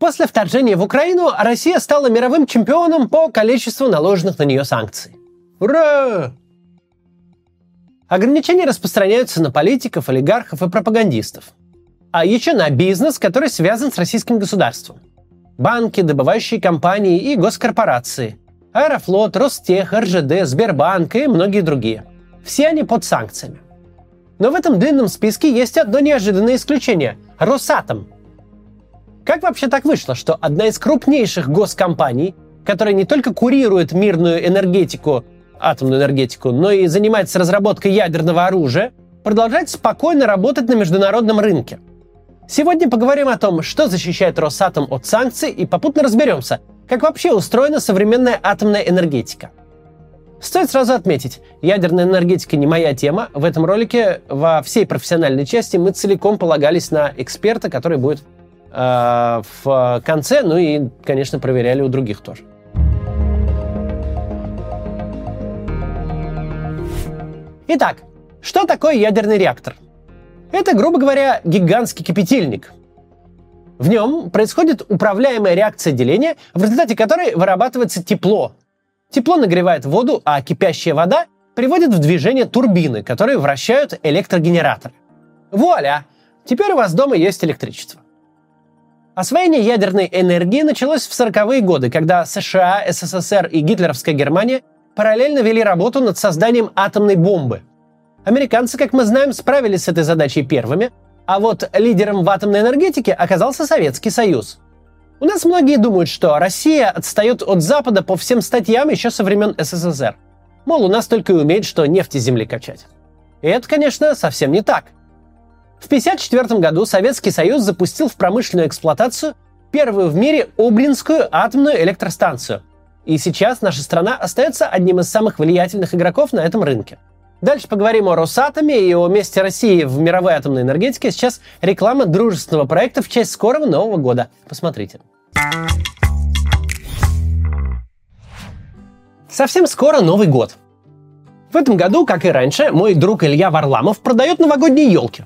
После вторжения в Украину Россия стала мировым чемпионом по количеству наложенных на нее санкций. Ура! Ограничения распространяются на политиков, олигархов и пропагандистов. А еще на бизнес, который связан с российским государством. Банки, добывающие компании и госкорпорации. Аэрофлот, Ростех, РЖД, Сбербанк и многие другие. Все они под санкциями. Но в этом длинном списке есть одно неожиданное исключение – Росатом. Как вообще так вышло, что одна из крупнейших госкомпаний, которая не только курирует мирную энергетику, атомную энергетику, но и занимается разработкой ядерного оружия, продолжает спокойно работать на международном рынке? Сегодня поговорим о том, что защищает Росатом от санкций и попутно разберемся, как вообще устроена современная атомная энергетика – Стоит сразу отметить, ядерная энергетика не моя тема. В этом ролике во всей профессиональной части мы целиком полагались на эксперта, который будет э, в конце, ну и, конечно, проверяли у других тоже. Итак, что такое ядерный реактор? Это, грубо говоря, гигантский кипятильник. В нем происходит управляемая реакция деления, в результате которой вырабатывается тепло, Тепло нагревает воду, а кипящая вода приводит в движение турбины, которые вращают электрогенератор. Вуаля! Теперь у вас дома есть электричество. Освоение ядерной энергии началось в 40-е годы, когда США, СССР и гитлеровская Германия параллельно вели работу над созданием атомной бомбы. Американцы, как мы знаем, справились с этой задачей первыми, а вот лидером в атомной энергетике оказался Советский Союз – у нас многие думают, что Россия отстает от Запада по всем статьям еще со времен СССР. Мол, у нас только и умеет, что нефти земли качать. И это, конечно, совсем не так. В 1954 году Советский Союз запустил в промышленную эксплуатацию первую в мире Обринскую атомную электростанцию. И сейчас наша страна остается одним из самых влиятельных игроков на этом рынке. Дальше поговорим о Росатоме и о месте России в мировой атомной энергетике. Сейчас реклама дружественного проекта в честь скорого Нового года. Посмотрите. Совсем скоро Новый год. В этом году, как и раньше, мой друг Илья Варламов продает новогодние елки.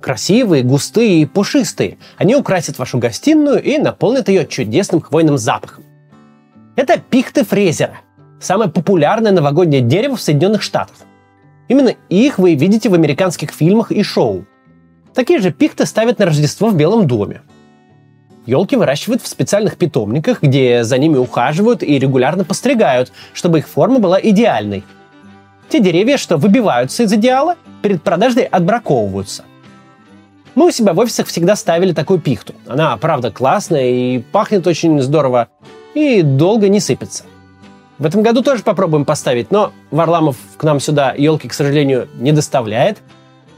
Красивые, густые и пушистые. Они украсят вашу гостиную и наполнят ее чудесным хвойным запахом. Это пихты Фрезера. Самое популярное новогоднее дерево в Соединенных Штатах. Именно их вы видите в американских фильмах и шоу. Такие же пихты ставят на Рождество в Белом доме. Елки выращивают в специальных питомниках, где за ними ухаживают и регулярно постригают, чтобы их форма была идеальной. Те деревья, что выбиваются из идеала, перед продажей отбраковываются. Мы у себя в офисах всегда ставили такую пихту. Она, правда, классная и пахнет очень здорово, и долго не сыпется. В этом году тоже попробуем поставить, но Варламов к нам сюда елки, к сожалению, не доставляет.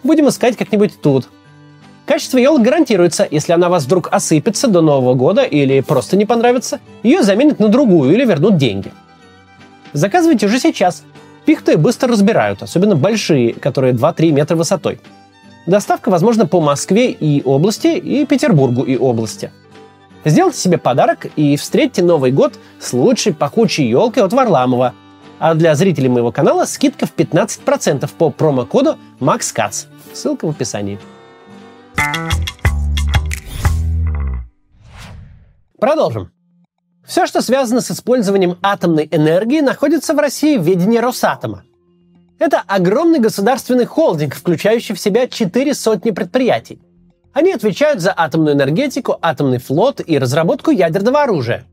Будем искать как-нибудь тут – Качество елок гарантируется, если она вас вдруг осыпется до Нового года или просто не понравится, ее заменят на другую или вернут деньги. Заказывайте уже сейчас. Пихты быстро разбирают, особенно большие, которые 2-3 метра высотой. Доставка возможна по Москве и области, и Петербургу и области. Сделайте себе подарок и встретьте Новый год с лучшей пахучей елкой от Варламова. А для зрителей моего канала скидка в 15% по промокоду MAXCATS. Ссылка в описании. Продолжим. Все, что связано с использованием атомной энергии, находится в России в ведении Росатома. Это огромный государственный холдинг, включающий в себя четыре сотни предприятий. Они отвечают за атомную энергетику, атомный флот и разработку ядерного оружия.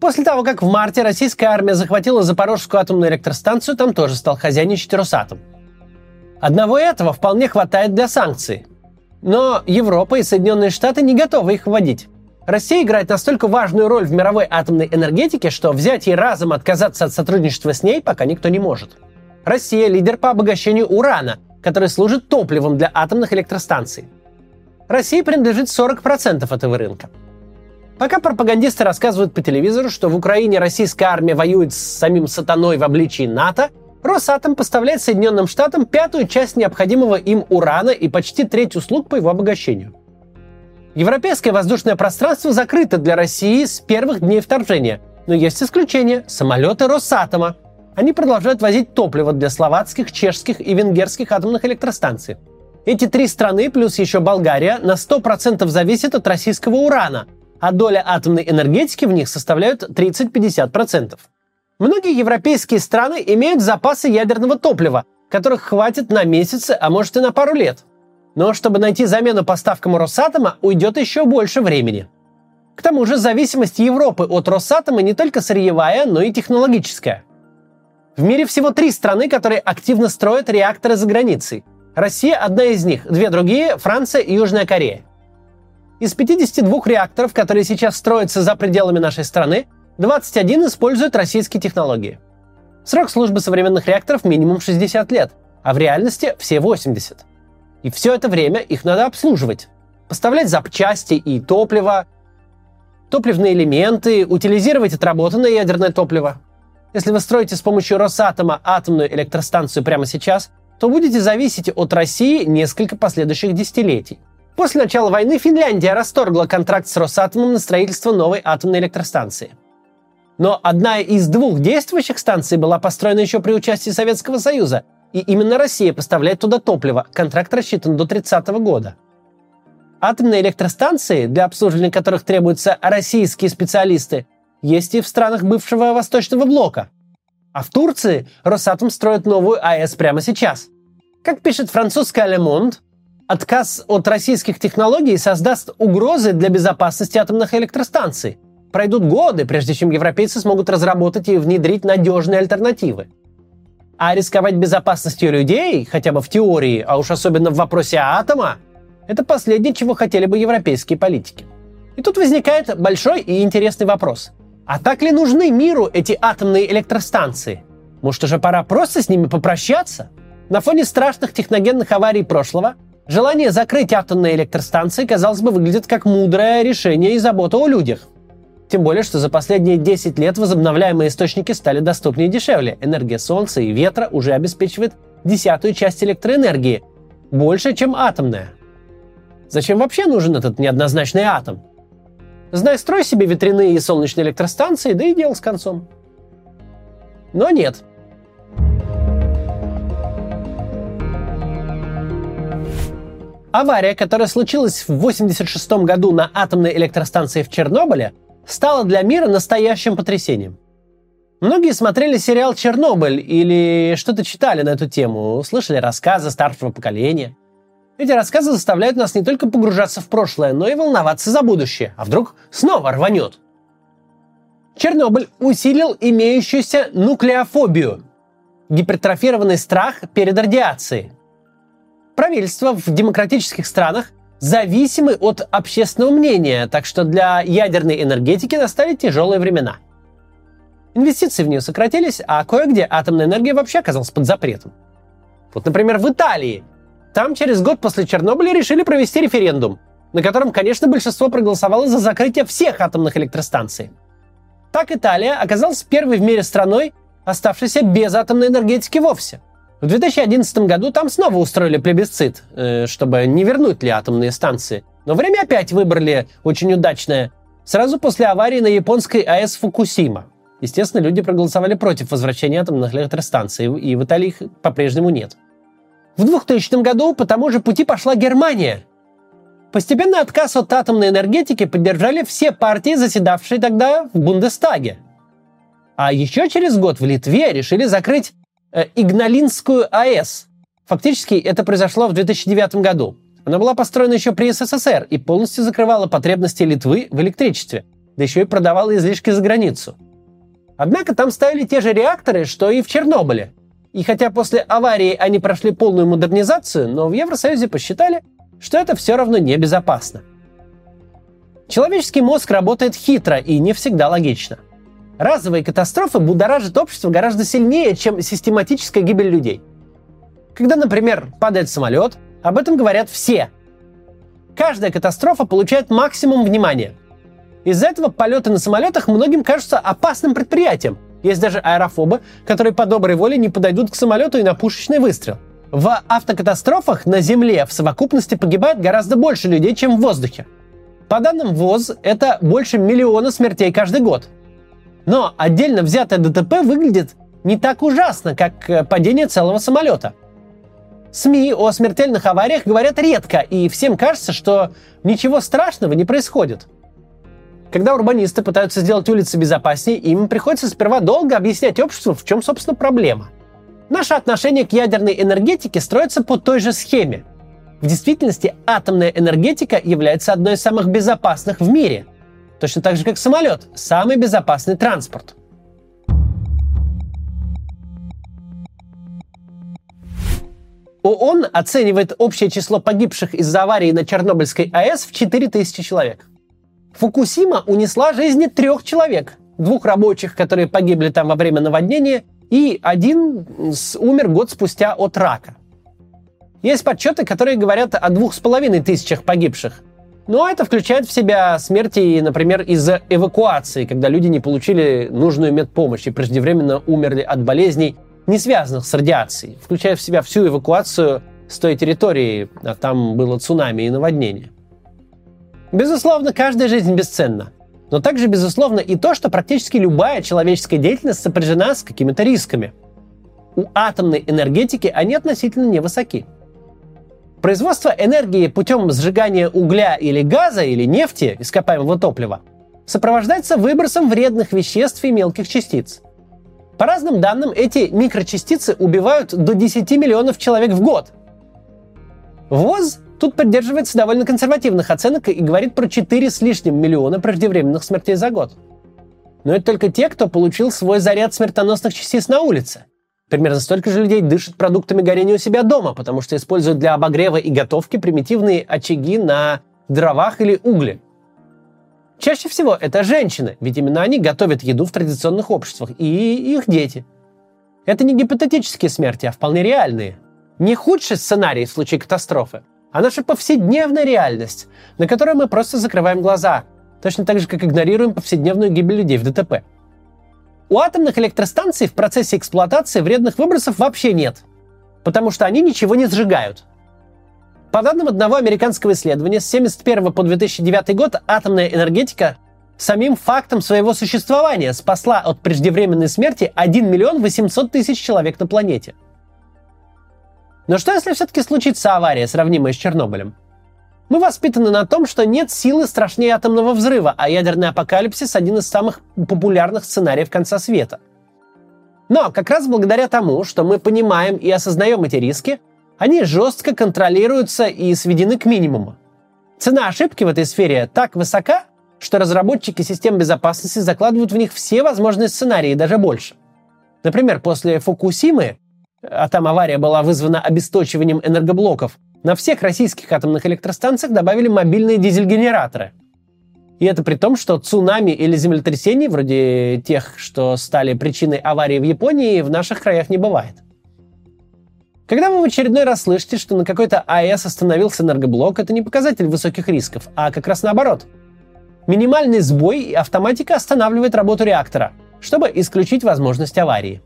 После того, как в марте российская армия захватила Запорожскую атомную электростанцию, там тоже стал хозяйничать Росатом. Одного этого вполне хватает для санкций – но Европа и Соединенные Штаты не готовы их вводить. Россия играет настолько важную роль в мировой атомной энергетике, что взять и разом отказаться от сотрудничества с ней пока никто не может. Россия – лидер по обогащению урана, который служит топливом для атомных электростанций. России принадлежит 40% этого рынка. Пока пропагандисты рассказывают по телевизору, что в Украине российская армия воюет с самим сатаной в обличии НАТО – Росатом поставляет Соединенным Штатам пятую часть необходимого им урана и почти треть услуг по его обогащению. Европейское воздушное пространство закрыто для России с первых дней вторжения, но есть исключение – самолеты Росатома. Они продолжают возить топливо для словацких, чешских и венгерских атомных электростанций. Эти три страны, плюс еще Болгария, на 100% зависят от российского урана, а доля атомной энергетики в них составляет 30-50%. Многие европейские страны имеют запасы ядерного топлива, которых хватит на месяцы, а может и на пару лет. Но чтобы найти замену поставкам Росатома, уйдет еще больше времени. К тому же зависимость Европы от Росатома не только сырьевая, но и технологическая. В мире всего три страны, которые активно строят реакторы за границей. Россия – одна из них, две другие – Франция и Южная Корея. Из 52 реакторов, которые сейчас строятся за пределами нашей страны, 21 используют российские технологии. Срок службы современных реакторов минимум 60 лет, а в реальности все 80. И все это время их надо обслуживать. Поставлять запчасти и топливо, топливные элементы, утилизировать отработанное ядерное топливо. Если вы строите с помощью Росатома атомную электростанцию прямо сейчас, то будете зависеть от России несколько последующих десятилетий. После начала войны Финляндия расторгла контракт с Росатомом на строительство новой атомной электростанции. Но одна из двух действующих станций была построена еще при участии Советского Союза, и именно Россия поставляет туда топливо. Контракт рассчитан до 30 года. Атомные электростанции, для обслуживания которых требуются российские специалисты, есть и в странах бывшего Восточного блока. А в Турции Росатом строит новую АЭС прямо сейчас. Как пишет французская Le Monde, отказ от российских технологий создаст угрозы для безопасности атомных электростанций. Пройдут годы, прежде чем европейцы смогут разработать и внедрить надежные альтернативы. А рисковать безопасностью людей, хотя бы в теории, а уж особенно в вопросе атома, это последнее, чего хотели бы европейские политики. И тут возникает большой и интересный вопрос. А так ли нужны миру эти атомные электростанции? Может, уже пора просто с ними попрощаться? На фоне страшных техногенных аварий прошлого желание закрыть атомные электростанции, казалось бы, выглядит как мудрое решение и забота о людях. Тем более, что за последние 10 лет возобновляемые источники стали доступнее и дешевле. Энергия солнца и ветра уже обеспечивает десятую часть электроэнергии. Больше, чем атомная. Зачем вообще нужен этот неоднозначный атом? Знай, строй себе ветряные и солнечные электростанции, да и дело с концом. Но нет. Авария, которая случилась в 1986 году на атомной электростанции в Чернобыле, стала для мира настоящим потрясением. Многие смотрели сериал «Чернобыль» или что-то читали на эту тему, слышали рассказы старшего поколения – эти рассказы заставляют нас не только погружаться в прошлое, но и волноваться за будущее. А вдруг снова рванет? Чернобыль усилил имеющуюся нуклеофобию – гипертрофированный страх перед радиацией. Правительства в демократических странах зависимы от общественного мнения, так что для ядерной энергетики настали тяжелые времена. Инвестиции в нее сократились, а кое-где атомная энергия вообще оказалась под запретом. Вот, например, в Италии – там через год после Чернобыля решили провести референдум, на котором, конечно, большинство проголосовало за закрытие всех атомных электростанций. Так Италия оказалась первой в мире страной, оставшейся без атомной энергетики вовсе. В 2011 году там снова устроили плебисцит, э, чтобы не вернуть ли атомные станции. Но время опять выбрали очень удачное. Сразу после аварии на японской АЭС Фукусима. Естественно, люди проголосовали против возвращения атомных электростанций, и в Италии их по-прежнему нет. В 2000 году по тому же пути пошла Германия. Постепенный отказ от атомной энергетики поддержали все партии, заседавшие тогда в Бундестаге. А еще через год в Литве решили закрыть э, Игналинскую АЭС. Фактически это произошло в 2009 году. Она была построена еще при СССР и полностью закрывала потребности Литвы в электричестве, да еще и продавала излишки за границу. Однако там ставили те же реакторы, что и в Чернобыле. И хотя после аварии они прошли полную модернизацию, но в Евросоюзе посчитали, что это все равно небезопасно. Человеческий мозг работает хитро и не всегда логично. Разовые катастрофы будоражат общество гораздо сильнее, чем систематическая гибель людей. Когда, например, падает самолет, об этом говорят все. Каждая катастрофа получает максимум внимания. Из-за этого полеты на самолетах многим кажутся опасным предприятием – есть даже аэрофобы, которые по доброй воле не подойдут к самолету и на пушечный выстрел. В автокатастрофах на Земле в совокупности погибает гораздо больше людей, чем в воздухе. По данным ВОЗ, это больше миллиона смертей каждый год. Но отдельно взятое ДТП выглядит не так ужасно, как э, падение целого самолета. СМИ о смертельных авариях говорят редко, и всем кажется, что ничего страшного не происходит. Когда урбанисты пытаются сделать улицы безопаснее, им приходится сперва долго объяснять обществу, в чем, собственно, проблема. Наше отношение к ядерной энергетике строится по той же схеме. В действительности атомная энергетика является одной из самых безопасных в мире. Точно так же, как самолет – самый безопасный транспорт. ООН оценивает общее число погибших из-за аварии на Чернобыльской АЭС в 4000 человек. Фукусима унесла жизни трех человек. Двух рабочих, которые погибли там во время наводнения, и один умер год спустя от рака. Есть подсчеты, которые говорят о двух с половиной тысячах погибших. Но это включает в себя смерти, например, из-за эвакуации, когда люди не получили нужную медпомощь и преждевременно умерли от болезней, не связанных с радиацией, включая в себя всю эвакуацию с той территории, а там было цунами и наводнение. Безусловно, каждая жизнь бесценна. Но также, безусловно, и то, что практически любая человеческая деятельность сопряжена с какими-то рисками. У атомной энергетики они относительно невысоки. Производство энергии путем сжигания угля или газа или нефти, ископаемого топлива, сопровождается выбросом вредных веществ и мелких частиц. По разным данным, эти микрочастицы убивают до 10 миллионов человек в год. ВОЗ тут придерживается довольно консервативных оценок и говорит про 4 с лишним миллиона преждевременных смертей за год. Но это только те, кто получил свой заряд смертоносных частиц на улице. Примерно столько же людей дышат продуктами горения у себя дома, потому что используют для обогрева и готовки примитивные очаги на дровах или угле. Чаще всего это женщины, ведь именно они готовят еду в традиционных обществах, и их дети. Это не гипотетические смерти, а вполне реальные. Не худший сценарий в случае катастрофы, а наша повседневная реальность, на которую мы просто закрываем глаза, точно так же, как игнорируем повседневную гибель людей в ДТП. У атомных электростанций в процессе эксплуатации вредных выбросов вообще нет, потому что они ничего не сжигают. По данным одного американского исследования, с 1971 по 2009 год атомная энергетика самим фактом своего существования спасла от преждевременной смерти 1 миллион 800 тысяч человек на планете. Но что если все-таки случится авария, сравнимая с Чернобылем? Мы воспитаны на том, что нет силы страшнее атомного взрыва, а ядерный апокалипсис – один из самых популярных сценариев конца света. Но как раз благодаря тому, что мы понимаем и осознаем эти риски, они жестко контролируются и сведены к минимуму. Цена ошибки в этой сфере так высока, что разработчики систем безопасности закладывают в них все возможные сценарии, даже больше. Например, после Фукусимы, а там авария была вызвана обесточиванием энергоблоков, на всех российских атомных электростанциях добавили мобильные дизель-генераторы. И это при том, что цунами или землетрясений, вроде тех, что стали причиной аварии в Японии, в наших краях не бывает. Когда вы в очередной раз слышите, что на какой-то АЭС остановился энергоблок, это не показатель высоких рисков, а как раз наоборот. Минимальный сбой и автоматика останавливает работу реактора, чтобы исключить возможность аварии.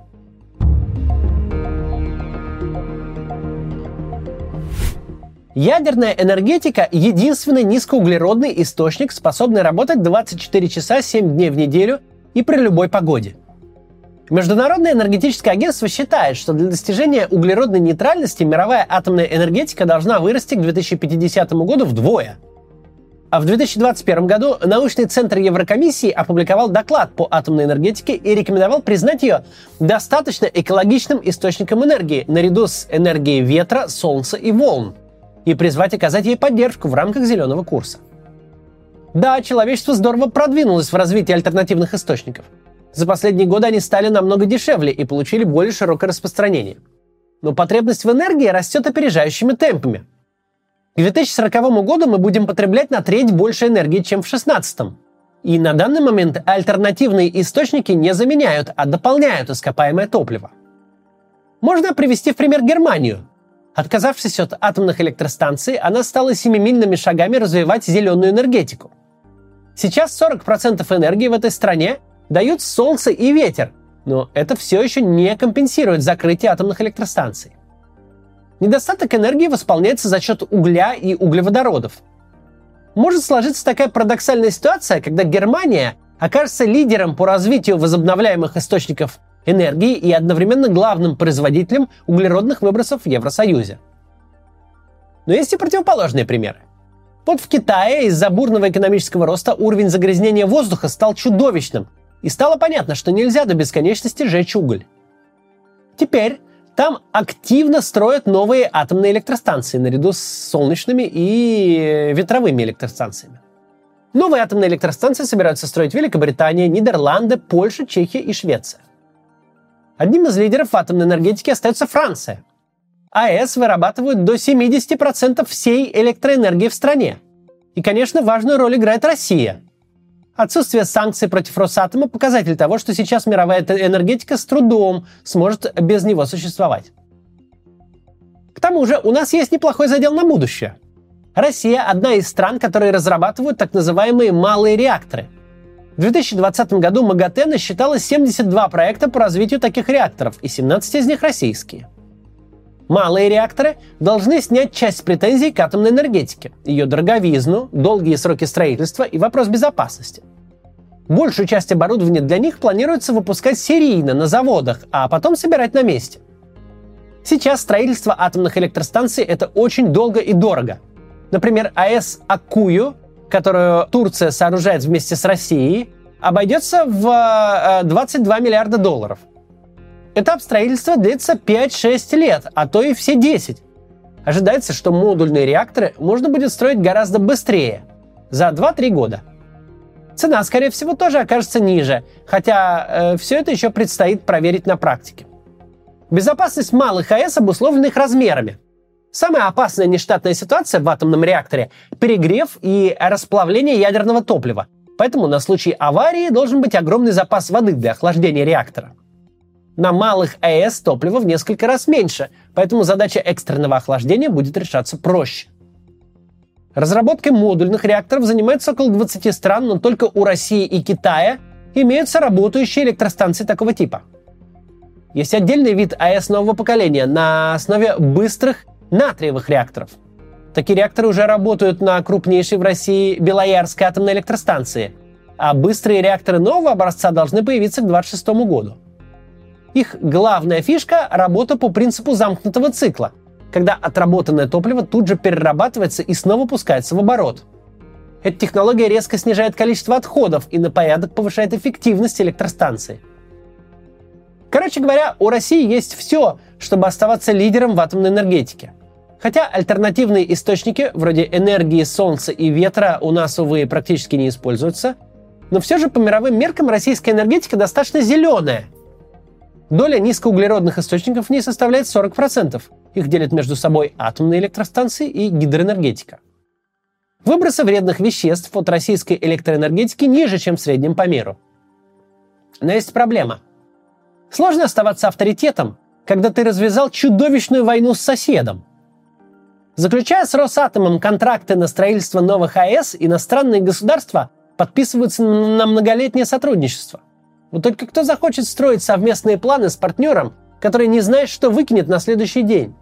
Ядерная энергетика – единственный низкоуглеродный источник, способный работать 24 часа 7 дней в неделю и при любой погоде. Международное энергетическое агентство считает, что для достижения углеродной нейтральности мировая атомная энергетика должна вырасти к 2050 году вдвое. А в 2021 году научный центр Еврокомиссии опубликовал доклад по атомной энергетике и рекомендовал признать ее достаточно экологичным источником энергии наряду с энергией ветра, солнца и волн и призвать оказать ей поддержку в рамках зеленого курса. Да, человечество здорово продвинулось в развитии альтернативных источников – за последние годы они стали намного дешевле и получили более широкое распространение. Но потребность в энергии растет опережающими темпами. К 2040 году мы будем потреблять на треть больше энергии, чем в 2016. И на данный момент альтернативные источники не заменяют, а дополняют ископаемое топливо. Можно привести в пример Германию. Отказавшись от атомных электростанций, она стала семимильными шагами развивать зеленую энергетику. Сейчас 40% энергии в этой стране дают солнце и ветер, но это все еще не компенсирует закрытие атомных электростанций. Недостаток энергии восполняется за счет угля и углеводородов. Может сложиться такая парадоксальная ситуация, когда Германия окажется лидером по развитию возобновляемых источников энергии и одновременно главным производителем углеродных выбросов в Евросоюзе. Но есть и противоположные примеры. Вот в Китае из-за бурного экономического роста уровень загрязнения воздуха стал чудовищным, и стало понятно, что нельзя до бесконечности жечь уголь. Теперь там активно строят новые атомные электростанции наряду с солнечными и ветровыми электростанциями. Новые атомные электростанции собираются строить Великобритания, Нидерланды, Польша, Чехия и Швеция. Одним из лидеров атомной энергетике остается Франция. АЭС вырабатывают до 70% всей электроэнергии в стране. И, конечно, важную роль играет Россия. Отсутствие санкций против Росатома – показатель того, что сейчас мировая энергетика с трудом сможет без него существовать. К тому же у нас есть неплохой задел на будущее. Россия – одна из стран, которые разрабатывают так называемые малые реакторы. В 2020 году МАГАТЭ насчитало 72 проекта по развитию таких реакторов, и 17 из них российские. Малые реакторы должны снять часть претензий к атомной энергетике, ее дороговизну, долгие сроки строительства и вопрос безопасности. Большую часть оборудования для них планируется выпускать серийно на заводах, а потом собирать на месте. Сейчас строительство атомных электростанций это очень долго и дорого. Например, АЭС Акую, которую Турция сооружает вместе с Россией, обойдется в 22 э, миллиарда долларов – Этап строительства длится 5-6 лет, а то и все 10. Ожидается, что модульные реакторы можно будет строить гораздо быстрее, за 2-3 года. Цена, скорее всего, тоже окажется ниже, хотя э, все это еще предстоит проверить на практике. Безопасность малых АЭС обусловлена их размерами. Самая опасная нештатная ситуация в атомном реакторе – перегрев и расплавление ядерного топлива. Поэтому на случай аварии должен быть огромный запас воды для охлаждения реактора – на малых АЭС топливо в несколько раз меньше, поэтому задача экстренного охлаждения будет решаться проще. Разработкой модульных реакторов занимается около 20 стран, но только у России и Китая имеются работающие электростанции такого типа. Есть отдельный вид АЭС нового поколения на основе быстрых натриевых реакторов. Такие реакторы уже работают на крупнейшей в России Белоярской атомной электростанции, а быстрые реакторы нового образца должны появиться к 2026 году. Их главная фишка – работа по принципу замкнутого цикла, когда отработанное топливо тут же перерабатывается и снова пускается в оборот. Эта технология резко снижает количество отходов и на порядок повышает эффективность электростанции. Короче говоря, у России есть все, чтобы оставаться лидером в атомной энергетике. Хотя альтернативные источники, вроде энергии солнца и ветра, у нас, увы, практически не используются, но все же по мировым меркам российская энергетика достаточно зеленая – Доля низкоуглеродных источников в ней составляет 40%. Их делят между собой атомные электростанции и гидроэнергетика. Выбросы вредных веществ от российской электроэнергетики ниже, чем в среднем по миру. Но есть проблема. Сложно оставаться авторитетом, когда ты развязал чудовищную войну с соседом. Заключая с Росатомом контракты на строительство новых АЭС, иностранные государства подписываются на многолетнее сотрудничество – вот только кто захочет строить совместные планы с партнером, который не знает, что выкинет на следующий день?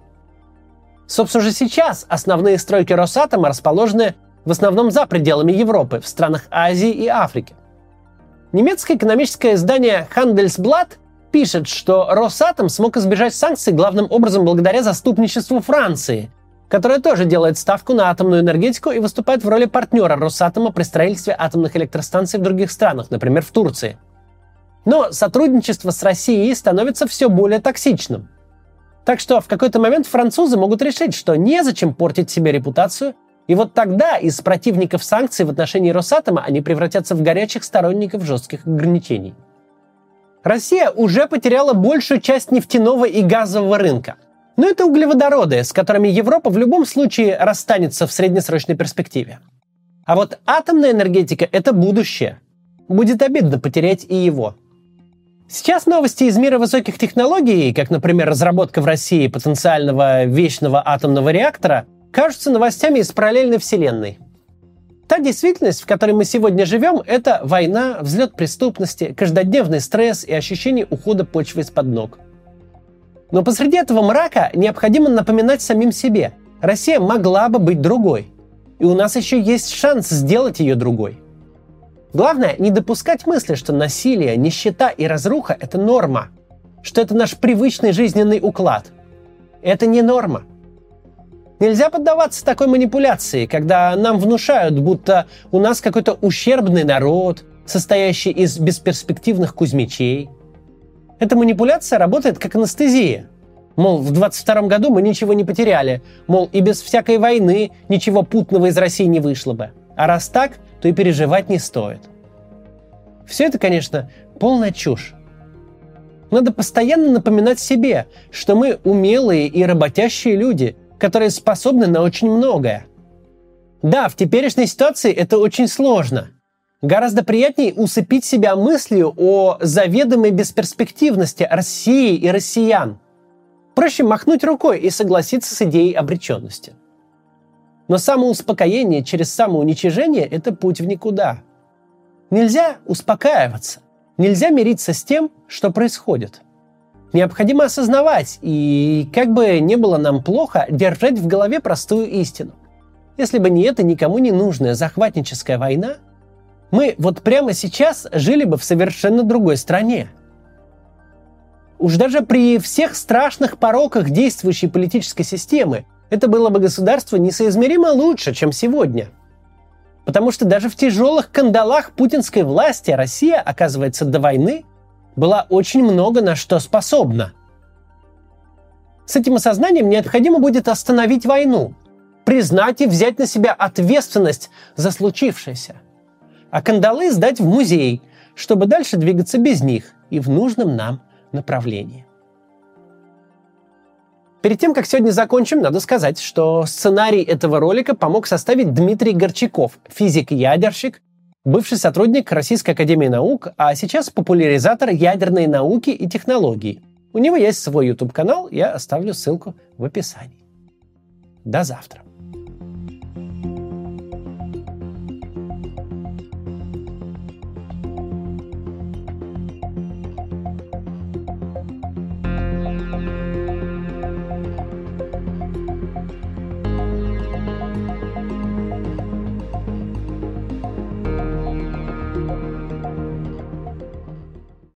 Собственно же сейчас основные стройки Росатома расположены в основном за пределами Европы, в странах Азии и Африки. Немецкое экономическое издание Handelsblatt пишет, что Росатом смог избежать санкций главным образом благодаря заступничеству Франции, которая тоже делает ставку на атомную энергетику и выступает в роли партнера Росатома при строительстве атомных электростанций в других странах, например, в Турции – но сотрудничество с Россией становится все более токсичным. Так что в какой-то момент французы могут решить, что незачем портить себе репутацию, и вот тогда из противников санкций в отношении Росатома они превратятся в горячих сторонников жестких ограничений. Россия уже потеряла большую часть нефтяного и газового рынка. Но это углеводороды, с которыми Европа в любом случае расстанется в среднесрочной перспективе. А вот атомная энергетика – это будущее. Будет обидно потерять и его – Сейчас новости из мира высоких технологий, как, например, разработка в России потенциального вечного атомного реактора, кажутся новостями из параллельной вселенной. Та действительность, в которой мы сегодня живем, это война, взлет преступности, каждодневный стресс и ощущение ухода почвы из-под ног. Но посреди этого мрака необходимо напоминать самим себе, Россия могла бы быть другой. И у нас еще есть шанс сделать ее другой – Главное, не допускать мысли, что насилие, нищета и разруха – это норма, что это наш привычный жизненный уклад. Это не норма. Нельзя поддаваться такой манипуляции, когда нам внушают, будто у нас какой-то ущербный народ, состоящий из бесперспективных кузьмичей. Эта манипуляция работает как анестезия. Мол, в 22 году мы ничего не потеряли. Мол, и без всякой войны ничего путного из России не вышло бы. А раз так, то и переживать не стоит. Все это, конечно, полная чушь. Надо постоянно напоминать себе, что мы умелые и работящие люди, которые способны на очень многое. Да, в теперешней ситуации это очень сложно. Гораздо приятнее усыпить себя мыслью о заведомой бесперспективности России и россиян. Проще махнуть рукой и согласиться с идеей обреченности. Но самоуспокоение через самоуничижение – это путь в никуда. Нельзя успокаиваться. Нельзя мириться с тем, что происходит. Необходимо осознавать и, как бы не было нам плохо, держать в голове простую истину. Если бы не эта никому не нужная захватническая война, мы вот прямо сейчас жили бы в совершенно другой стране. Уж даже при всех страшных пороках действующей политической системы это было бы государство несоизмеримо лучше, чем сегодня – Потому что даже в тяжелых кандалах путинской власти Россия, оказывается, до войны была очень много на что способна. С этим осознанием необходимо будет остановить войну, признать и взять на себя ответственность за случившееся, а кандалы сдать в музей, чтобы дальше двигаться без них и в нужном нам направлении. Перед тем, как сегодня закончим, надо сказать, что сценарий этого ролика помог составить Дмитрий Горчаков, физик-ядерщик, бывший сотрудник Российской Академии Наук, а сейчас популяризатор ядерной науки и технологий. У него есть свой YouTube-канал, я оставлю ссылку в описании. До завтра.